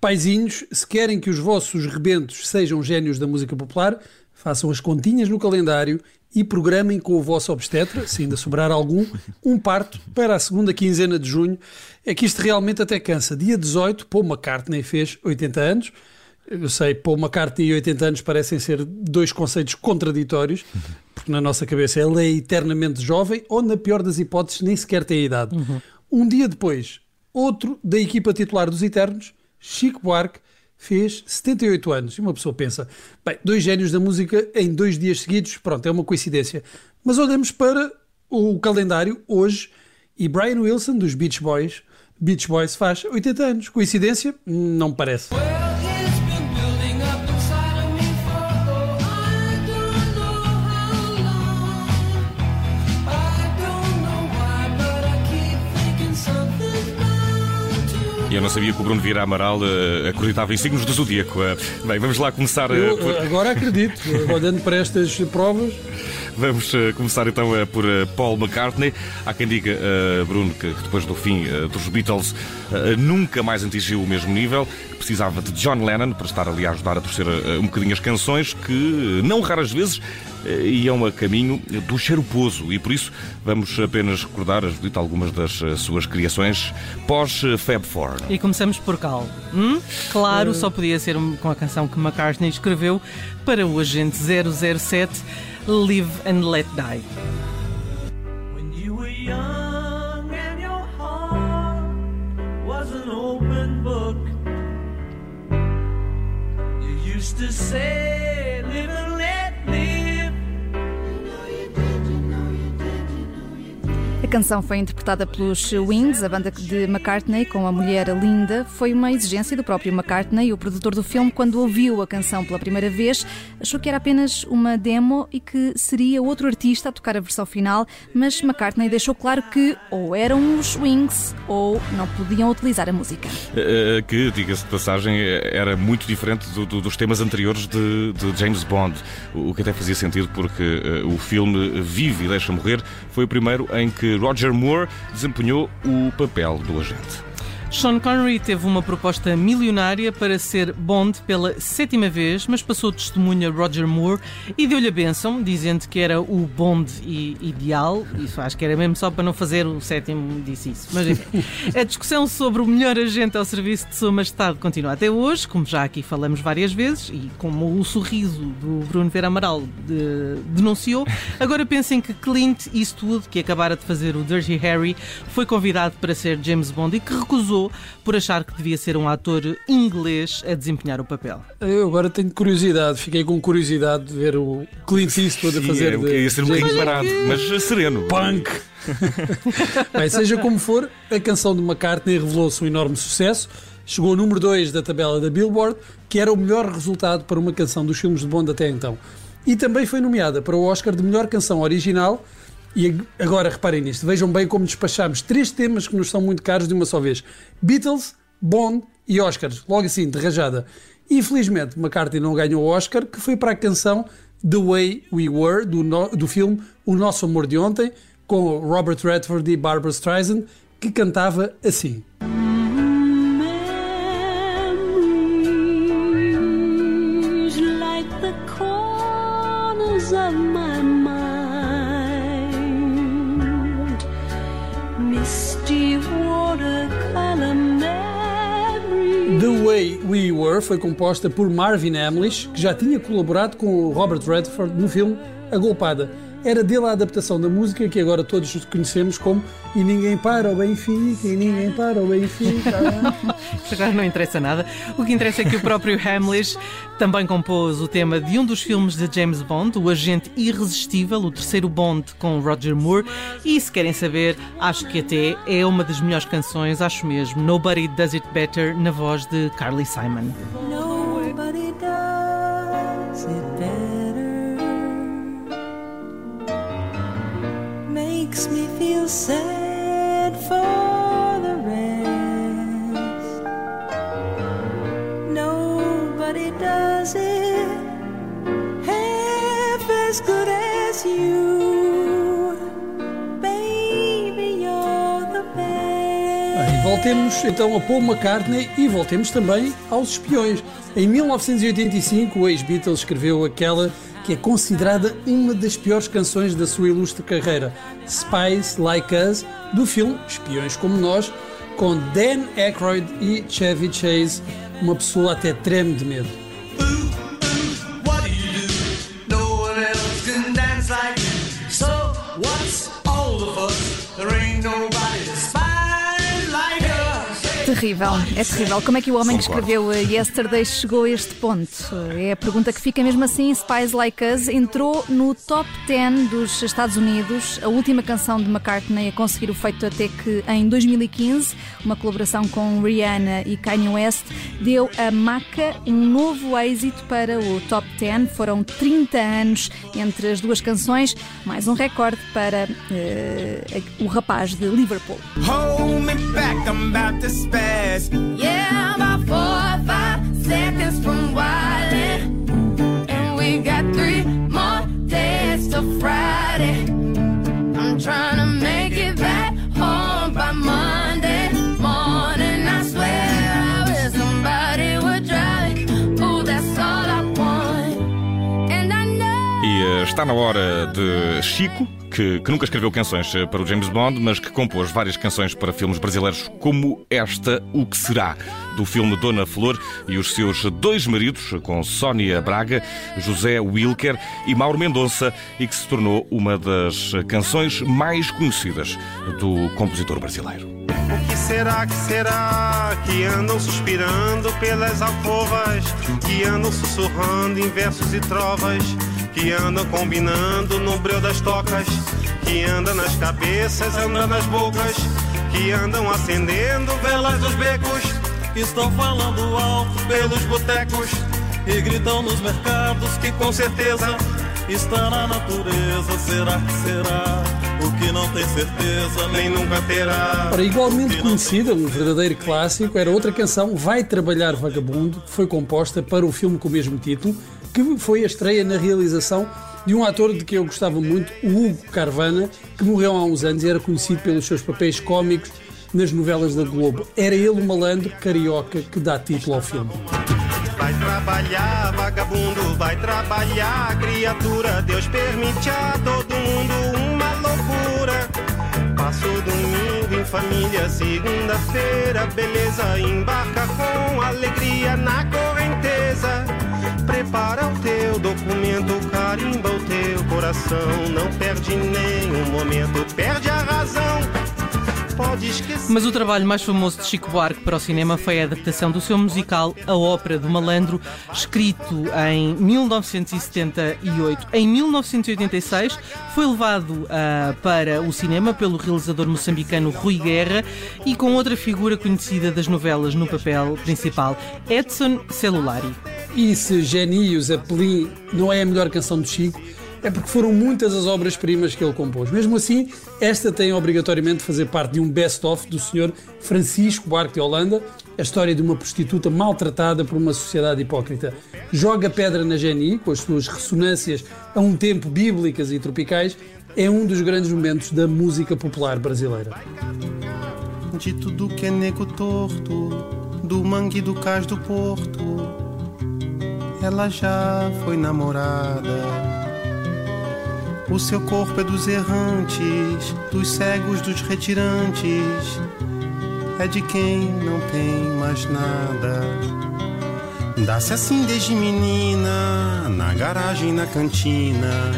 Paizinhos, se querem que os vossos rebentos sejam génios da música popular, façam as continhas no calendário e programem com o vosso obstetra, se ainda sobrar algum, um parto para a segunda quinzena de junho. É que isto realmente até cansa. Dia 18, Paul McCartney fez 80 anos. Eu sei, Paul McCartney e 80 anos parecem ser dois conceitos contraditórios, porque na nossa cabeça ele é eternamente jovem ou, na pior das hipóteses, nem sequer tem idade. Uhum. Um dia depois, outro da equipa titular dos Eternos, Chico Buarque, fez 78 anos. E uma pessoa pensa, bem, dois génios da música em dois dias seguidos, pronto, é uma coincidência. Mas olhamos para o calendário hoje e Brian Wilson, dos Beach Boys, Beach Boys faz 80 anos. Coincidência? Não parece. E eu não sabia que o Bruno Vieira Amaral uh, acreditava em signos do zodíaco. Uh, bem, vamos lá começar. Uh, eu, por... Agora acredito, olhando para estas provas. Vamos começar então por Paul McCartney. Há quem diga, Bruno, que depois do fim dos Beatles nunca mais atingiu o mesmo nível, que precisava de John Lennon para estar ali a ajudar a torcer um bocadinho as canções, que não raras vezes iam a caminho do charuposo e por isso vamos apenas recordar, Judita, algumas das eh, suas criações pós-Fab Four. E começamos por Cal. Hum? Claro, só podia ser com a canção que McCartney escreveu para o agente 007 Live and Let Die. When you were young and your heart was an open book You used to say live and A canção foi interpretada pelos Wings, a banda de McCartney, com a mulher Linda. Foi uma exigência do próprio McCartney, o produtor do filme, quando ouviu a canção pela primeira vez, achou que era apenas uma demo e que seria outro artista a tocar a versão final, mas McCartney deixou claro que ou eram os Wings ou não podiam utilizar a música. Eh, eh, que, diga-se de passagem, era muito diferente do, do, dos temas anteriores de, de, James Bond, o que até fazia sentido porque uh, o filme Vive e Deixa Morrer foi o primeiro em que Roger Moore desempenhou o papel do agente. Sean Connery teve uma proposta milionária para ser Bond pela sétima vez, mas passou testemunha Roger Moore e deu-lhe a benção, dizendo que era o Bond ideal. Isso acho que era mesmo só para não fazer o sétimo, disse isso. Mas enfim, a discussão sobre o melhor agente ao serviço de Sua Majestade continua até hoje, como já aqui falamos várias vezes e como o sorriso do Bruno Vera Amaral de, denunciou. Agora pensem que Clint Eastwood, que acabara de fazer o Dirty Harry, foi convidado para ser James Bond e que recusou por achar que devia ser um ator inglês a desempenhar o papel. Eu agora tenho curiosidade, fiquei com curiosidade de ver o Clint Eastwood a fazer. Sim, é, ia ser um bocadinho parado, mas sereno. Punk! Bem, seja como for, a canção de McCartney revelou-se um enorme sucesso. Chegou ao número 2 da tabela da Billboard, que era o melhor resultado para uma canção dos filmes de Bond até então. E também foi nomeada para o Oscar de melhor canção original e agora reparem nisto, vejam bem como despachamos três temas que nos são muito caros de uma só vez: Beatles, Bond e Oscars, logo assim, de rajada. Infelizmente, McCartney não ganhou o Oscar, que foi para a canção The Way We Were, do, no, do filme O Nosso Amor de Ontem, com Robert Redford e Barbara Streisand, que cantava assim. Foi composta por Marvin Hamlish, que já tinha colaborado com Robert Redford no filme A Golpada era dele a adaptação da música que agora todos conhecemos como E Ninguém Para o Benfica, e Ninguém Para o Benfica. agora não interessa nada. O que interessa é que o próprio Hamlish também compôs o tema de um dos filmes de James Bond, O Agente Irresistível, o terceiro Bond com Roger Moore. E se querem saber, acho que até é uma das melhores canções, acho mesmo. Nobody Does It Better, na voz de Carly Simon. Sad for the rest. Nobody does it half as good as you. Baby, you're the best. voltemos então a Paul McCartney e voltemos também aos espiões. Em 1985, o ex-Beatles escreveu aquela que é considerada uma das piores canções da sua ilustre carreira, Spies Like Us, do filme Espiões Como Nós, com Dan Aykroyd e Chevy Chase. Uma pessoa até treme de medo. Terrível, é terrível. Como é que o homem que escreveu eh, Yesterday chegou a este ponto? É a pergunta que fica mesmo assim. Spies Like Us entrou no top 10 dos Estados Unidos, a última canção de McCartney a conseguir o feito até que em 2015, uma colaboração com Rihanna e Kanye West, deu a Maca um novo êxito para o top 10. Foram 30 anos entre as duas canções, mais um recorde para uh, o rapaz de Liverpool. Hold me back, I'm about to fast. Yeah, about four or five seconds from wildin'. And we got three more days till Friday. I'm trying to make it back home by Monday morning. I swear I wish somebody would drive. That's all I want. And I know. E uh, está na hora de Chico que, que, nunca escreveu canções eh, para o James Bond, mas que compôs várias canções para filmes brasileiros, como esta, O Que Será, do filme Dona Flor, e os seus dois maridos, com Sónia Braga, José Wilker e Mauro Mendonça, e que se tornou uma das canções mais conhecidas do compositor brasileiro. O que será, que será que andam suspirando pelas alcovas, que andam sussurrando em versos e trovas? Que andam combinando no breu das tocas, que andam nas cabeças, andam nas bocas, que andam acendendo velas dos becos, que estão falando alto pelos botecos e gritam nos mercados que com certeza está na natureza. Será que será? O que não tem certeza nem nunca terá. Ora, igualmente conhecida, um verdadeiro clássico, era outra canção, Vai Trabalhar Vagabundo, que foi composta para o filme com o mesmo título que foi a estreia na realização de um ator de que eu gostava muito, o Hugo Carvana, que morreu há uns anos e era conhecido pelos seus papéis cómicos nas novelas da Globo. Era ele o malandro carioca que dá título ao filme. Vai trabalhar, vagabundo, vai trabalhar, criatura. Deus permite a todo mundo uma loucura. Passo domingo em família, segunda-feira, beleza. Embarca com alegria na correnteza. Prepara o teu documento, carimba o teu coração. Não perde nenhum momento, perde a razão. Mas o trabalho mais famoso de Chico Buarque para o cinema foi a adaptação do seu musical A Ópera do Malandro, escrito em 1978. Em 1986 foi levado uh, para o cinema pelo realizador moçambicano Rui Guerra e com outra figura conhecida das novelas no papel principal, Edson Celulari. E se Geni Zeppelin não é a melhor canção de Chico, é porque foram muitas as obras-primas que ele compôs. Mesmo assim, esta tem obrigatoriamente de fazer parte de um best-of do Sr. Francisco Buarque de Holanda, a história de uma prostituta maltratada por uma sociedade hipócrita. Joga pedra na Geni, com as suas ressonâncias a um tempo bíblicas e tropicais, é um dos grandes momentos da música popular brasileira. De tudo que é nego torto, do mangue do cais do porto, ela já foi namorada o seu corpo é dos errantes, dos cegos, dos retirantes. É de quem não tem mais nada. Dá-se assim desde menina, na garagem, na cantina,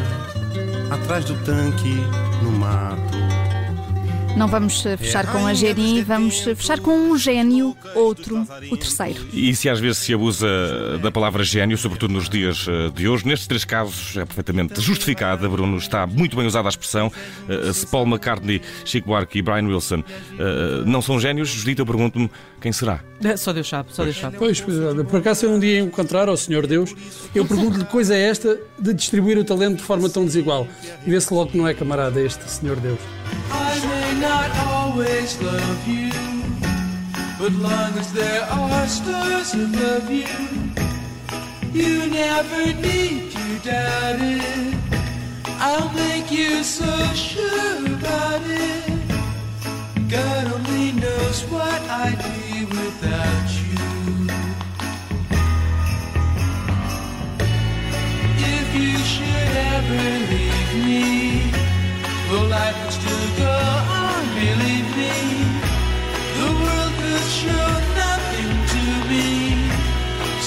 atrás do tanque, no mato. Não vamos eh, fechar com a Geni, vamos eh, fechar com um gênio, outro, o terceiro. E se às vezes se abusa da palavra gênio, sobretudo nos dias eh, de hoje, nestes três casos é perfeitamente justificada, Bruno, está muito bem usada a expressão. Se Paul McCartney, Chico Buarque e Brian Wilson não são gênios, Judita, eu pergunto-me quem será? Só Deus sabe, só Deus sabe. Pois, por acaso eu um dia encontrar ao Senhor Deus, eu pergunto-lhe coisa é esta de distribuir o talento de forma tão desigual. E vê-se logo que não é camarada este Senhor Deus. Not always love you, but long as there are stars above you, you never need to doubt it. I'll make you so sure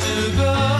to go.